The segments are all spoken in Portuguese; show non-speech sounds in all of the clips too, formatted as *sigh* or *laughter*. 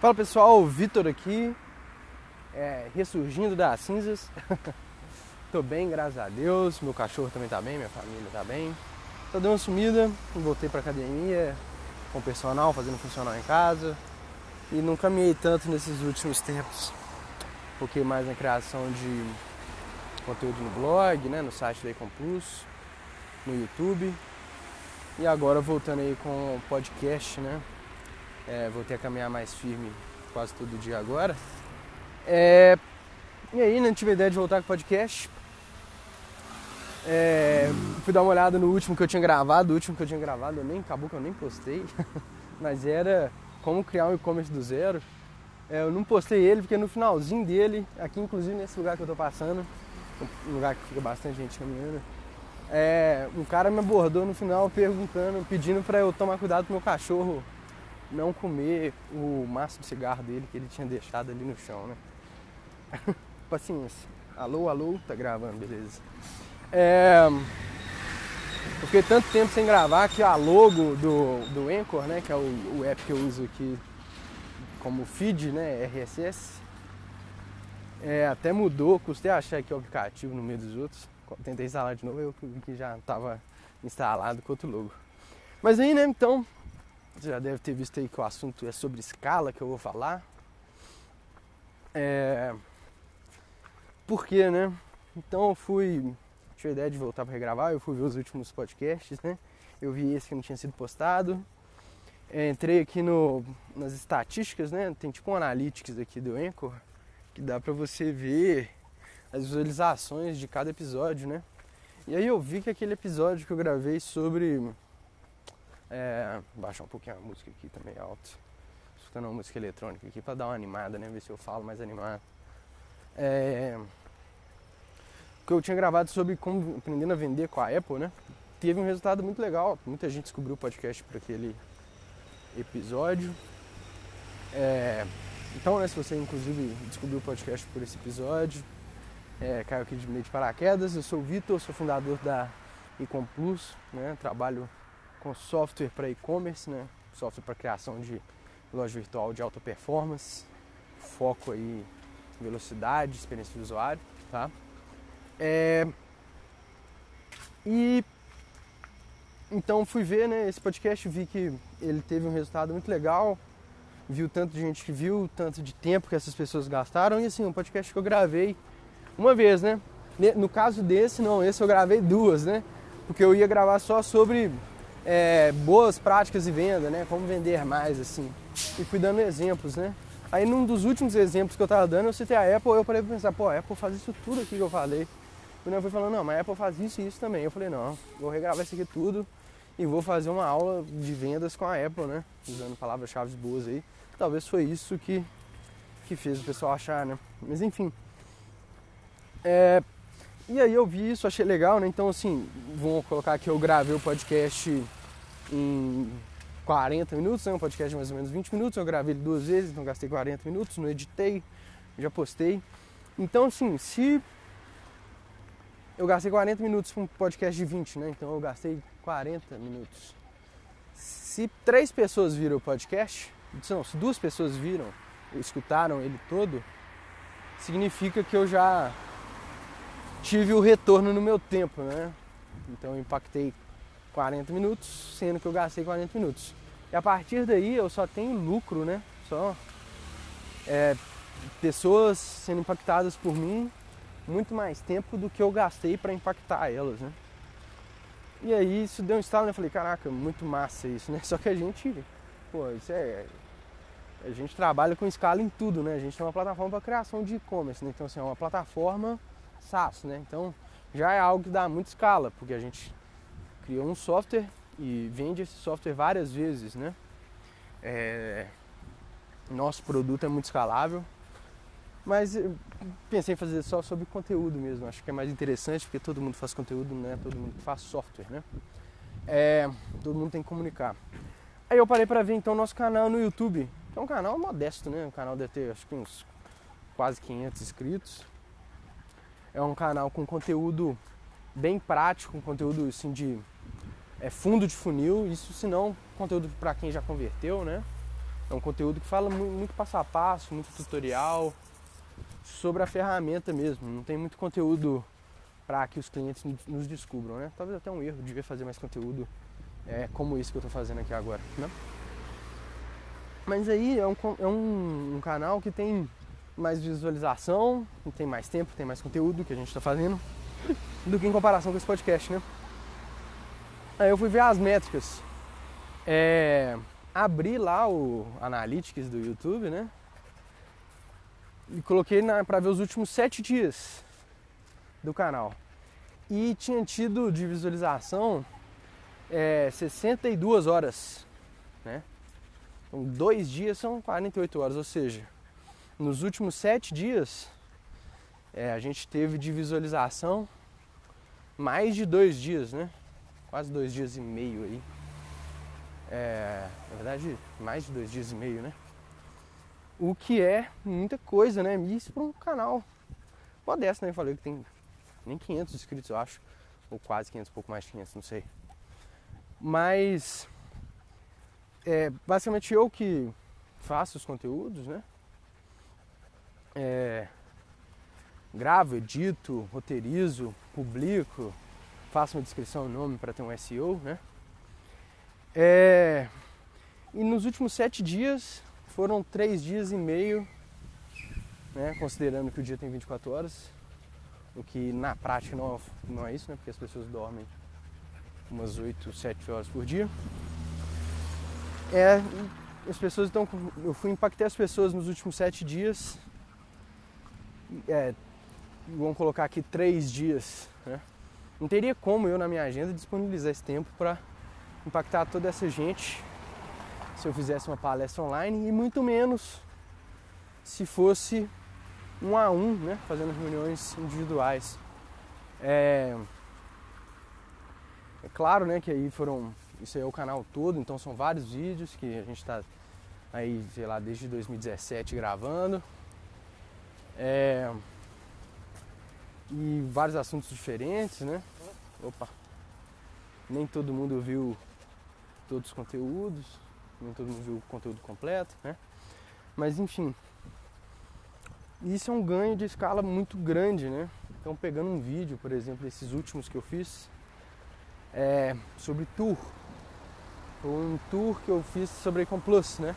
Fala pessoal, Vitor aqui, é, ressurgindo das cinzas. *laughs* Tô bem, graças a Deus. Meu cachorro também tá bem, minha família tá bem. Tô dando uma sumida, voltei pra academia com o personal, fazendo funcional em casa. E não caminhei tanto nesses últimos tempos. Foquei mais na criação de conteúdo no blog, né, no site da Econ Plus, no YouTube. E agora voltando aí com o podcast, né? É, voltei a caminhar mais firme quase todo dia agora. É, e aí, não tive ideia de voltar com o podcast. É, fui dar uma olhada no último que eu tinha gravado. O último que eu tinha gravado, eu nem, acabou que eu nem postei. *laughs* Mas era como criar um e-commerce do zero. É, eu não postei ele porque no finalzinho dele, aqui inclusive nesse lugar que eu tô passando, um lugar que fica bastante gente caminhando, é, um cara me abordou no final perguntando, pedindo para eu tomar cuidado com meu cachorro não comer o maço de cigarro dele que ele tinha deixado ali no chão, né? *laughs* Paciência. Alô, alô, tá gravando, beleza. É, fiquei tanto tempo sem gravar que a logo do, do Anchor, né, que é o, o app que eu uso aqui como feed, né, RSS, é, até mudou, custei achar aqui o aplicativo no meio dos outros. Tentei instalar de novo, eu que já estava instalado com outro logo. Mas aí, né, então, você já deve ter visto aí que o assunto é sobre escala que eu vou falar. É... Por quê, né? Então eu fui. Tive a ideia de voltar para regravar, eu fui ver os últimos podcasts, né? Eu vi esse que não tinha sido postado. É, entrei aqui no, nas estatísticas, né? Tem tipo um analytics aqui do Anchor que dá pra você ver as visualizações de cada episódio, né? E aí eu vi que aquele episódio que eu gravei sobre é, baixar um pouquinho a música aqui também alto. Escutando uma música eletrônica aqui pra dar uma animada, né? Ver se eu falo mais animado. É, que eu tinha gravado sobre como aprendendo a vender com a Apple, né? Teve um resultado muito legal. Muita gente descobriu o podcast por aquele episódio. É, então, né, se você inclusive descobriu o podcast por esse episódio, é, caiu aqui de meio de paraquedas. Eu sou o Vitor, sou fundador da Ecom Plus, né? Trabalho com software para e-commerce, né? software para criação de loja virtual de alta performance, foco aí em velocidade, experiência do usuário, tá? É... E então fui ver né, esse podcast, vi que ele teve um resultado muito legal, viu tanto de gente que viu, tanto de tempo que essas pessoas gastaram, e assim, um podcast que eu gravei uma vez, né? No caso desse, não, esse eu gravei duas, né? Porque eu ia gravar só sobre é, boas práticas de venda, né? Como vender mais, assim. E fui dando exemplos, né? Aí num dos últimos exemplos que eu tava dando, eu citei a Apple, eu parei pra pensar, pô, a Apple faz isso tudo aqui que eu falei. E eu fui falando, não, mas a Apple faz isso e isso também. Eu falei, não, vou regravar isso aqui tudo e vou fazer uma aula de vendas com a Apple, né? Usando palavras-chave boas aí. Talvez foi isso que, que fez o pessoal achar, né? Mas enfim. É, e aí eu vi isso, achei legal, né? Então assim, vou colocar que eu gravei o podcast em 40 minutos, é né? um podcast de mais ou menos 20 minutos. Eu gravei ele duas vezes, então gastei 40 minutos, não editei, já postei. Então, assim, se eu gastei 40 minutos para um podcast de 20, né? Então eu gastei 40 minutos. Se três pessoas viram o podcast, não, se duas pessoas viram, escutaram ele todo, significa que eu já tive o retorno no meu tempo, né? Então eu impactei 40 minutos, sendo que eu gastei 40 minutos. E a partir daí eu só tenho lucro, né? Só é, pessoas sendo impactadas por mim muito mais tempo do que eu gastei para impactar elas, né? E aí isso deu um estalo, né? Eu falei, caraca, muito massa isso, né? *laughs* Só que a gente, pô, isso é. A gente trabalha com escala em tudo, né? A gente tem uma plataforma para criação de e-commerce, né? Então, assim, é uma plataforma SaaS, né? Então, já é algo que dá muita escala, porque a gente criou um software e vende esse software várias vezes, né? É, nosso produto é muito escalável, mas pensei em fazer só sobre conteúdo mesmo. Acho que é mais interessante porque todo mundo faz conteúdo, né? Todo mundo faz software, né? É, todo mundo tem que comunicar. Aí eu parei para ver então nosso canal no YouTube, que é um canal modesto, né? O canal deve ter acho que uns quase 500 inscritos. É um canal com conteúdo bem prático, um conteúdo assim de é, fundo de funil, isso se não conteúdo para quem já converteu, né? É um conteúdo que fala muito passo a passo, muito tutorial sobre a ferramenta mesmo. Não tem muito conteúdo para que os clientes nos descubram, né? Talvez até um erro, devia fazer mais conteúdo é, como isso que eu estou fazendo aqui agora, né? Mas aí é um, é um, um canal que tem mais visualização, tem mais tempo, tem mais conteúdo que a gente está fazendo do que em comparação com esse podcast, né? Aí eu fui ver as métricas. É, abri lá o Analytics do YouTube, né? E coloquei para ver os últimos sete dias do canal. E tinha tido de visualização é, 62 horas, né? Então, dois dias são 48 horas, ou seja, nos últimos sete dias é, a gente teve de visualização mais de dois dias, né? Quase dois dias e meio aí. É, na verdade, mais de dois dias e meio, né? O que é muita coisa, né? Isso para um canal modesto, né? Eu falei que tem nem 500 inscritos, eu acho. Ou quase 500, pouco mais de 500, não sei. Mas, é basicamente eu que faço os conteúdos, né? É, gravo, edito, roteirizo, publico, faço uma descrição e nome para ter um SEO, né? É, e nos últimos sete dias foram três dias e meio, né, considerando que o dia tem 24 horas, o que na prática não, não é isso, né, porque as pessoas dormem umas 8, 7 horas por dia. É, as pessoas estão. Eu fui impactar as pessoas nos últimos sete dias. É, vamos colocar aqui três dias. Né? Não teria como eu na minha agenda disponibilizar esse tempo para impactar toda essa gente se eu fizesse uma palestra online e muito menos se fosse um a um, né, fazendo reuniões individuais. É, é claro, né, que aí foram isso aí é o canal todo, então são vários vídeos que a gente está aí, sei lá, desde 2017 gravando. É, e vários assuntos diferentes, né? Opa! Nem todo mundo viu todos os conteúdos, nem todo mundo viu o conteúdo completo, né? Mas enfim, isso é um ganho de escala muito grande, né? Então pegando um vídeo, por exemplo, esses últimos que eu fiz, é, sobre tour, um tour que eu fiz sobre Econ Plus, né?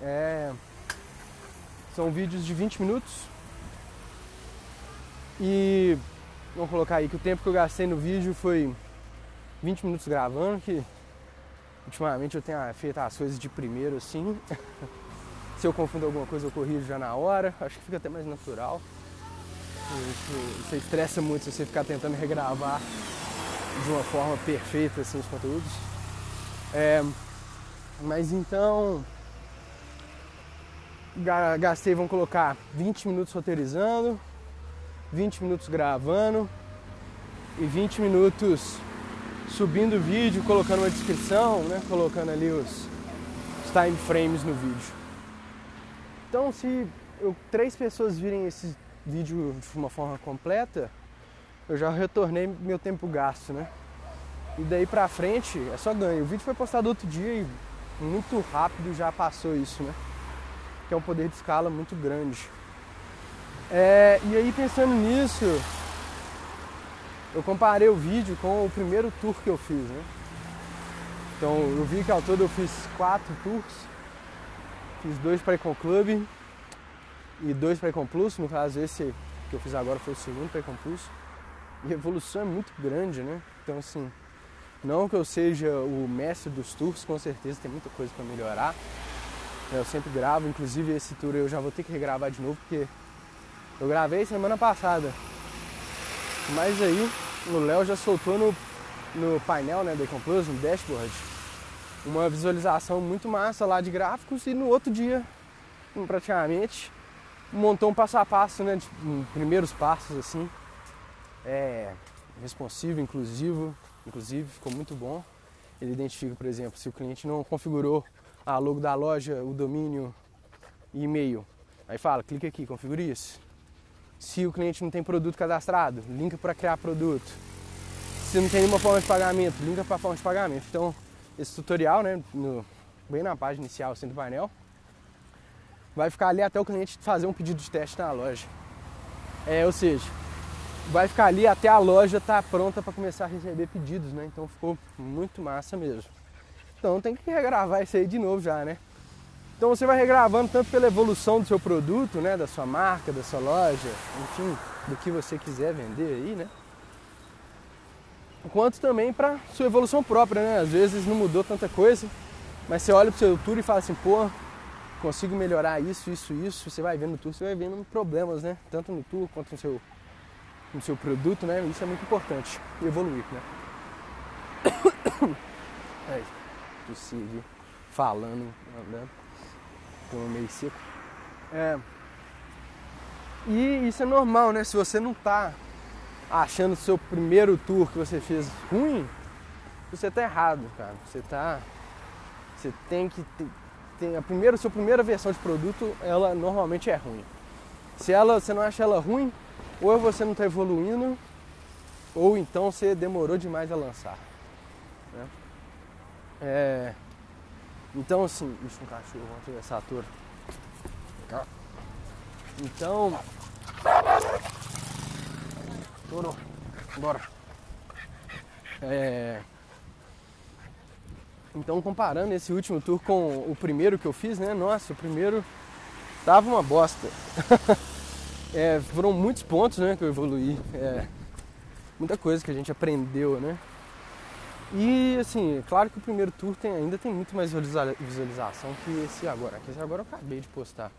É, são vídeos de 20 minutos e vamos colocar aí que o tempo que eu gastei no vídeo foi 20 minutos gravando, que Ultimamente eu tenho feito as coisas de primeiro assim. *laughs* se eu confundo alguma coisa eu corrijo já na hora. Acho que fica até mais natural. Você estressa muito se você ficar tentando regravar de uma forma perfeita assim, os conteúdos. É, mas então gastei, vamos colocar 20 minutos roteirizando, 20 minutos gravando e 20 minutos subindo o vídeo, colocando uma descrição, né? colocando ali os, os time frames no vídeo. Então, se eu, três pessoas virem esse vídeo de uma forma completa, eu já retornei meu tempo gasto, né? E daí pra frente é só ganho. O vídeo foi postado outro dia e muito rápido já passou isso, né? Que é um poder de escala muito grande. É, e aí pensando nisso, eu comparei o vídeo com o primeiro tour que eu fiz, né? Então eu vi que ao todo eu fiz quatro tours, fiz dois para Econ Club e dois para Econ Plus, no caso esse que eu fiz agora foi o segundo para Econ Plus. E a evolução é muito grande, né? Então assim, não que eu seja o mestre dos tours, com certeza tem muita coisa para melhorar. Eu sempre gravo, inclusive esse tour eu já vou ter que regravar de novo porque eu gravei semana passada mas aí o Léo já soltou no, no painel né, da Compose, no dashboard, uma visualização muito massa lá de gráficos e no outro dia, praticamente, montou um passo a passo, né, de primeiros passos assim, é, responsivo, inclusivo, inclusive ficou muito bom. Ele identifica, por exemplo, se o cliente não configurou a logo da loja, o domínio e e-mail. Aí fala, clica aqui, configure isso. Se o cliente não tem produto cadastrado, linka para criar produto. Se não tem nenhuma forma de pagamento, linka para forma de pagamento. Então, esse tutorial, né, no, bem na página inicial assim, do painel. Vai ficar ali até o cliente fazer um pedido de teste na loja. É, ou seja, vai ficar ali até a loja estar tá pronta para começar a receber pedidos, né? Então ficou muito massa mesmo. Então tem que regravar isso aí de novo já, né? Então você vai regravando tanto pela evolução do seu produto, né, da sua marca, da sua loja, enfim, do que você quiser vender aí, né? Quanto também para sua evolução própria, né? Às vezes não mudou tanta coisa, mas você olha pro seu tour e fala assim, pô, consigo melhorar isso, isso, isso. Você vai vendo no tour, você vai vendo problemas, né? Tanto no tour quanto no seu, no seu produto, né? Isso é muito importante, evoluir, né? *coughs* É, possível, falando, andando tô meio seco. É. E isso é normal, né? Se você não tá achando o seu primeiro tour que você fez ruim, você tá errado, cara. Você tá. Você tem que. Tem, a primeira, sua primeira versão de produto, ela normalmente é ruim. Se ela, você não acha ela ruim, ou você não está evoluindo, ou então você demorou demais a lançar. Né? É, então, assim, isso um cachorro, vamos atravessar a torre. Então. Toro, bora. É... Então, comparando esse último tour com o primeiro que eu fiz, né? Nossa, o primeiro tava uma bosta. *laughs* é, foram muitos pontos, né, que eu evoluí. É, muita coisa que a gente aprendeu, né? E assim, claro que o primeiro tour tem, ainda tem muito mais visualização que esse agora. Que esse agora eu acabei de postar.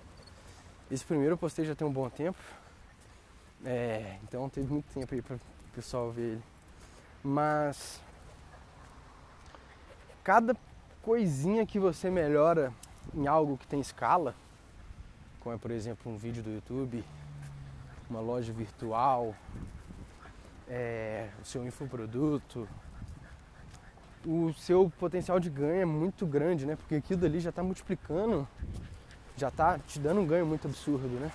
Esse primeiro eu postei já tem um bom tempo. É, então teve muito tempo aí para o pessoal ver ele. Mas cada coisinha que você melhora em algo que tem escala, como é por exemplo um vídeo do YouTube, uma loja virtual, é, o seu infoproduto, o seu potencial de ganho é muito grande, né? Porque aquilo ali já está multiplicando, já está te dando um ganho muito absurdo, né?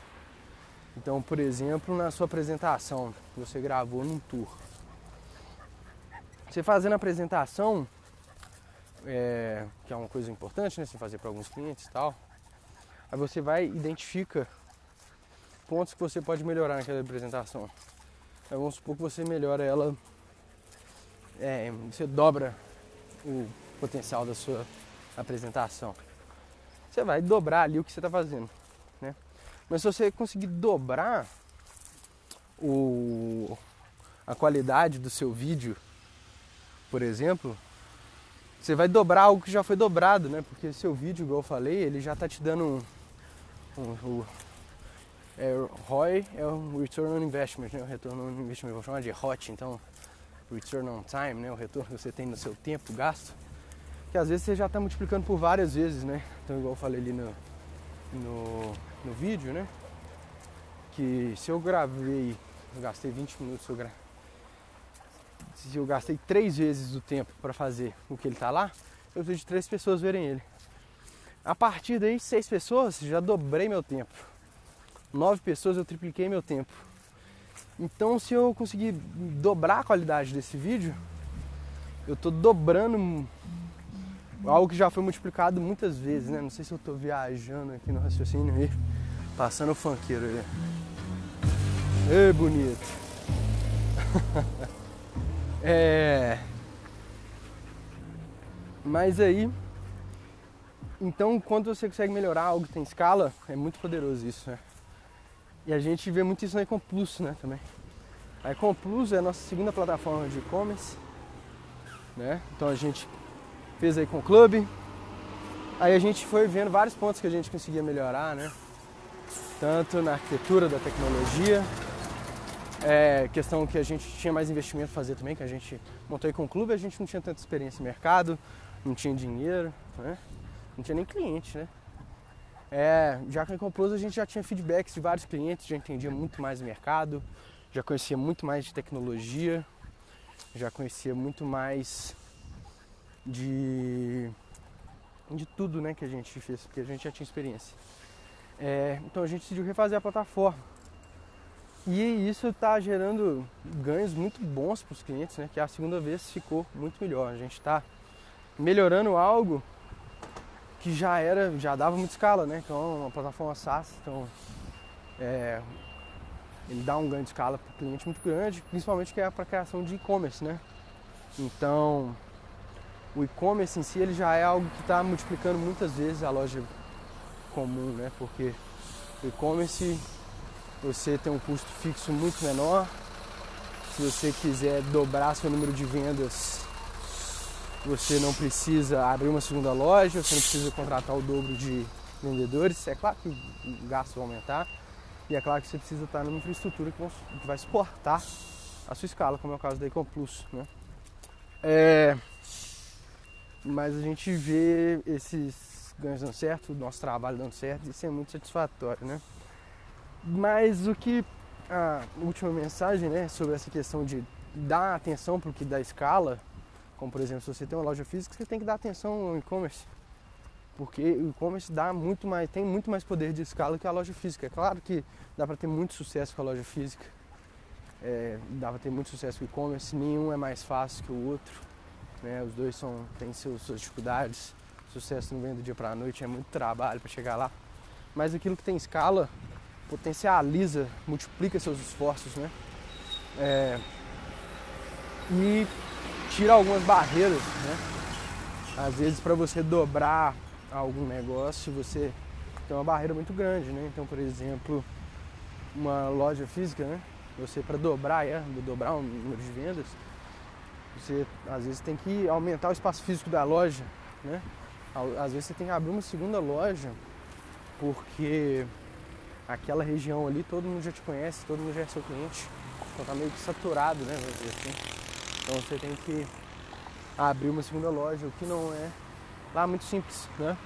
Então, por exemplo, na sua apresentação que você gravou num tour. Você fazendo a apresentação, é, que é uma coisa importante, né? Você fazer para alguns clientes e tal. Aí você vai identifica pontos que você pode melhorar naquela apresentação. Aí vamos supor que você melhora ela, é, você dobra o potencial da sua apresentação. Você vai dobrar ali o que você está fazendo, né? Mas se você conseguir dobrar o, a qualidade do seu vídeo, por exemplo, você vai dobrar algo que já foi dobrado, né? Porque seu vídeo, igual eu falei, ele já está te dando um, um, um é, ROI é o Return on Investment, né? O retorno on investment, vou chamar de ROT, então return on time, né, o retorno que você tem no seu tempo gasto, que às vezes você já está multiplicando por várias vezes, né? Então, igual eu falei ali no, no, no vídeo, né? Que se eu gravei, eu gastei 20 minutos, se eu, gra... se eu gastei três vezes o tempo para fazer o que ele está lá, eu preciso de três pessoas verem ele. A partir daí, seis pessoas, já dobrei meu tempo. Nove pessoas, eu tripliquei meu tempo. Então, se eu conseguir dobrar a qualidade desse vídeo, eu estou dobrando algo que já foi multiplicado muitas vezes, né? Não sei se eu estou viajando aqui no raciocínio aí, passando o funkeiro aí. Ei, bonito. *laughs* é. Mas aí, então, quando você consegue melhorar algo que tem escala, é muito poderoso isso, né? E a gente vê muito isso na Econ Plus, né, também. A Econ Plus é a nossa segunda plataforma de e-commerce, né? Então a gente fez a Econ Club, aí a gente foi vendo vários pontos que a gente conseguia melhorar, né? Tanto na arquitetura da tecnologia, é, questão que a gente tinha mais investimento a fazer também, que a gente montou com o clube, a gente não tinha tanta experiência no mercado, não tinha dinheiro, né? não tinha nem cliente, né? É, já com a Plus a gente já tinha feedbacks de vários clientes, já entendia muito mais o mercado, já conhecia muito mais de tecnologia, já conhecia muito mais de, de tudo né, que a gente fez, porque a gente já tinha experiência. É, então a gente decidiu refazer a plataforma. E isso está gerando ganhos muito bons para os clientes, né? Que a segunda vez ficou muito melhor. A gente está melhorando algo que já era, já dava muita escala, né? Então uma plataforma SaaS, então é, ele dá um ganho de escala para o cliente muito grande, principalmente que é para criação de e-commerce, né? Então o e-commerce em si ele já é algo que está multiplicando muitas vezes a loja comum, né? Porque o e-commerce você tem um custo fixo muito menor. Se você quiser dobrar seu número de vendas você não precisa abrir uma segunda loja, você não precisa contratar o dobro de vendedores. É claro que o gasto vai aumentar e é claro que você precisa estar numa infraestrutura que vai suportar a sua escala, como é o caso da Ecom Plus. Né? É... Mas a gente vê esses ganhos dando certo, o nosso trabalho dando certo, isso é muito satisfatório. Né? Mas o que a última mensagem né, sobre essa questão de dar atenção para o que dá escala como por exemplo, se você tem uma loja física, você tem que dar atenção ao e-commerce. Porque o e-commerce dá muito mais, tem muito mais poder de escala que a loja física. É claro que dá para ter muito sucesso com a loja física. É, dá para ter muito sucesso com o e-commerce, nenhum é mais fácil que o outro. Né? Os dois são, têm seus, suas dificuldades. Sucesso não vem do dia para a noite, é muito trabalho para chegar lá. Mas aquilo que tem escala potencializa, multiplica seus esforços, né? É, e tira algumas barreiras, né? Às vezes para você dobrar algum negócio, você tem uma barreira muito grande, né? Então, por exemplo, uma loja física, né? Você para dobrar, é, dobrar um número de vendas, você às vezes tem que aumentar o espaço físico da loja, né? Às vezes você tem que abrir uma segunda loja, porque aquela região ali todo mundo já te conhece, todo mundo já é seu cliente, então tá meio que saturado, né? Assim. Então você tem que abrir uma segunda loja, o que não é lá muito simples, né?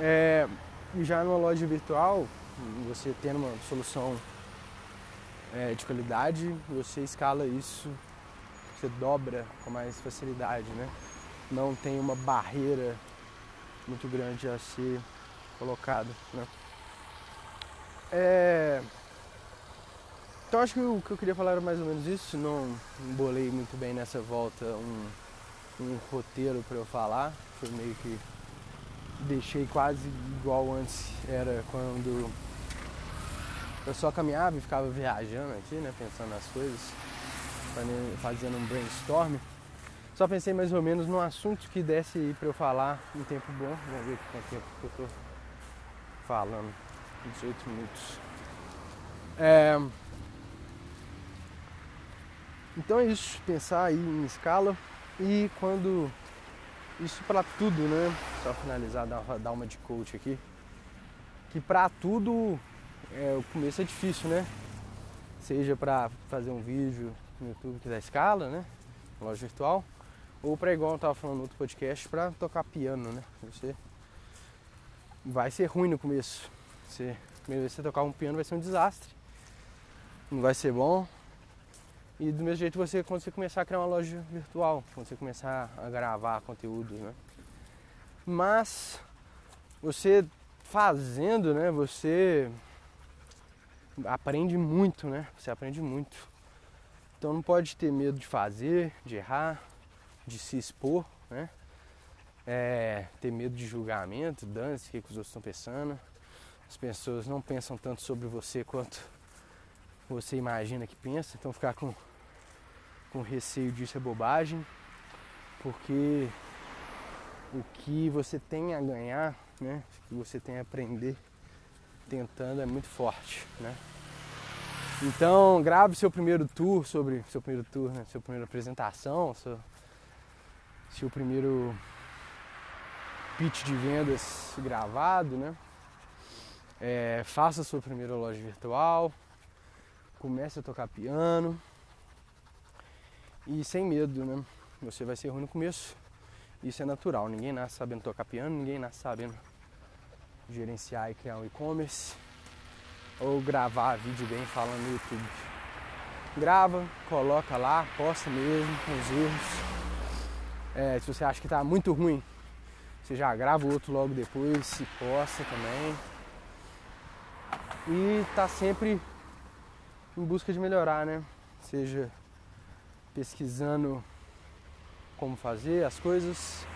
É, já numa loja virtual, você tendo uma solução é, de qualidade, você escala isso, você dobra com mais facilidade, né? Não tem uma barreira muito grande a ser colocada, né? É, então acho que o que eu queria falar era mais ou menos isso. Não embolei muito bem nessa volta um, um roteiro para eu falar. Foi meio que deixei quase igual antes era quando eu só caminhava e ficava viajando aqui, né? Pensando nas coisas, fazendo um brainstorm. Só pensei mais ou menos num assunto que desse para eu falar em tempo bom. Vamos ver quanto tempo que eu tô falando. 18 minutos. É, então é isso, pensar aí em escala e quando isso para tudo, né? Só finalizar, dar, uma de coach aqui. Que para tudo é, o começo é difícil, né? Seja para fazer um vídeo no YouTube que dá escala, né? Loja virtual, ou para igual eu tava falando no outro podcast, para tocar piano, né? Você vai ser ruim no começo. Você, primeira você tocar um piano vai ser um desastre. Não vai ser bom, e do mesmo jeito você quando você começar a criar uma loja virtual, quando você começar a gravar conteúdos, né? Mas você fazendo, né, você aprende muito, né? Você aprende muito. Então não pode ter medo de fazer, de errar, de se expor, né? É, ter medo de julgamento, dance, o que, que os outros estão pensando. As pessoas não pensam tanto sobre você quanto você imagina que pensa, então ficar com, com receio disso é bobagem, porque o que você tem a ganhar, né, o que você tem a aprender tentando é muito forte, né? Então grave seu primeiro tour sobre seu primeiro tour, né, sua primeira apresentação, seu, seu primeiro pitch de vendas gravado, né? É, faça sua primeira loja virtual, comece a tocar piano e sem medo, né? Você vai ser ruim no começo, isso é natural. Ninguém nasce sabendo tocar piano, ninguém nasce sabendo gerenciar e criar um e-commerce ou gravar vídeo bem falando no YouTube. Grava, coloca lá, posta mesmo com os erros. É, se você acha que está muito ruim, você já grava o outro logo depois e posta também. E tá sempre em busca de melhorar, né? Seja pesquisando como fazer as coisas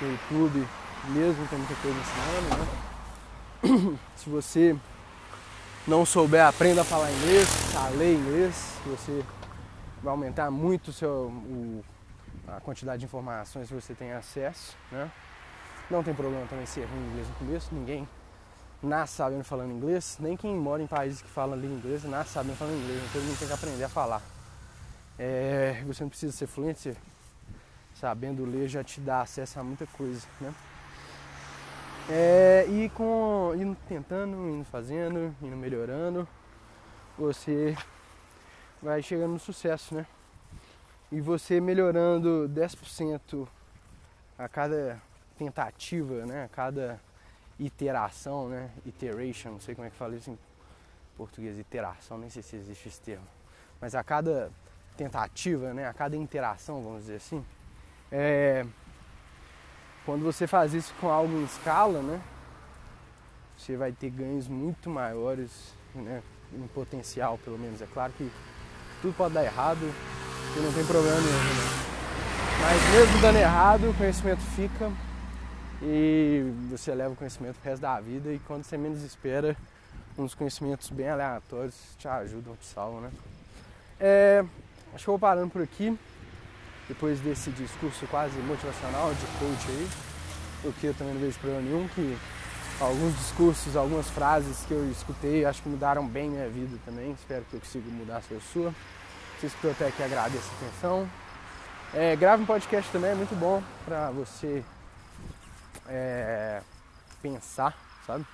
no YouTube, mesmo, tem muita coisa ensinando, né? *clears throat* Se você não souber, aprenda a falar inglês, a ler inglês, você vai aumentar muito o seu, o, a quantidade de informações que você tem acesso, né? Não tem problema também ser ruim inglês no começo, ninguém nasce sabendo falando inglês, nem quem mora em países que falam língua inglesa nasce sabendo falando inglês, então todo mundo tem que aprender a falar. É, você não precisa ser fluente, sabendo ler já te dá acesso a muita coisa, né? É, e com indo tentando, indo fazendo, indo melhorando, você vai chegando no sucesso, né? E você melhorando 10% a cada tentativa, né? A cada iteração, né? Iteration, não sei como é que fala isso em português, iteração, nem sei se existe esse termo. Mas a cada tentativa, né? A cada interação, vamos dizer assim, é, quando você faz isso com algo em escala, né, você vai ter ganhos muito maiores, né, em potencial pelo menos. É claro que tudo pode dar errado e não tem problema nenhum. Né? Mas mesmo dando errado, o conhecimento fica e você leva o conhecimento pro resto da vida e quando você menos espera, uns conhecimentos bem aleatórios te ajudam, te salvam, né? É, acho que eu vou parando por aqui depois desse discurso quase motivacional de coach aí, porque eu também não vejo problema nenhum que alguns discursos, algumas frases que eu escutei, acho que mudaram bem minha vida também. Espero que eu consiga mudar a sua. Se escutou até aqui, agradeço a atenção. É, grave um podcast também, é muito bom para você é, pensar, sabe?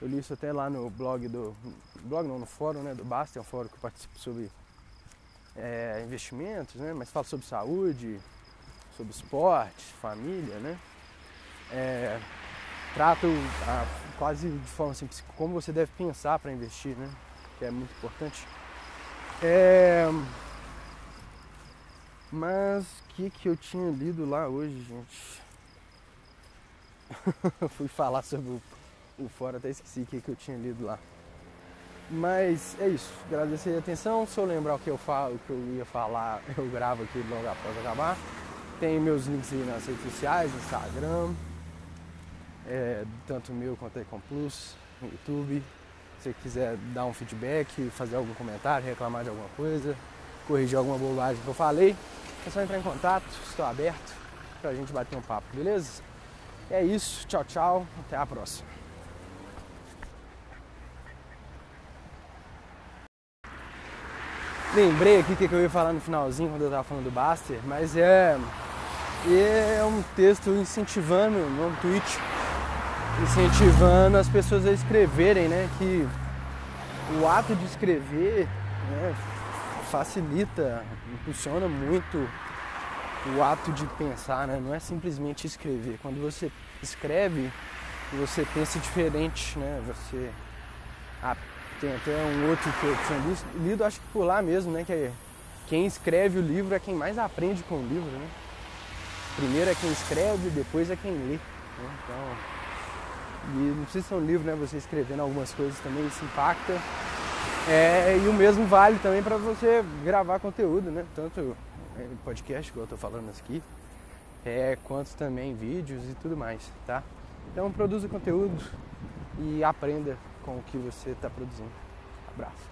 Eu li isso até lá no blog do. blog não, no fórum né, do Basta, é um fórum que eu participo sobre é, investimentos, né? mas fala sobre saúde, sobre esporte, família, né? É, trato a, quase de forma simples como você deve pensar para investir, né? Que é muito importante. É, mas o que, que eu tinha lido lá hoje, gente? *laughs* Fui falar sobre o, o fora, até esqueci o que, que eu tinha lido lá. Mas é isso. Agradecer a atenção. Se eu lembrar o que eu falo, o que eu ia falar, *laughs* eu gravo aqui logo após acabar. Tem meus links aí nas redes sociais, Instagram, é, tanto meu quanto a Econ Plus, no YouTube. Se você quiser dar um feedback, fazer algum comentário, reclamar de alguma coisa, corrigir alguma bobagem que eu falei, é só entrar em contato, estou aberto pra gente bater um papo, beleza? É isso, tchau, tchau, até a próxima. lembrei aqui o que eu ia falar no finalzinho quando eu estava falando do Baster, mas é, é um texto incentivando, um tweet, incentivando as pessoas a escreverem, né? Que o ato de escrever né, facilita, impulsiona muito o ato de pensar, né? Não é simplesmente escrever. Quando você escreve, você pensa diferente, né? Você tem até um outro que eu tinha lido, acho que por lá mesmo, né? Que é, quem escreve o livro é quem mais aprende com o livro, né? Primeiro é quem escreve, depois é quem lê. Né? Então, e não precisa ser um livro, né? Você escrevendo algumas coisas também, isso impacta. É, e o mesmo vale também para você gravar conteúdo, né? Tanto podcast, que eu estou falando aqui, é, quanto também vídeos e tudo mais, tá? Então produza conteúdo e aprenda com o que você está produzindo. Abraço.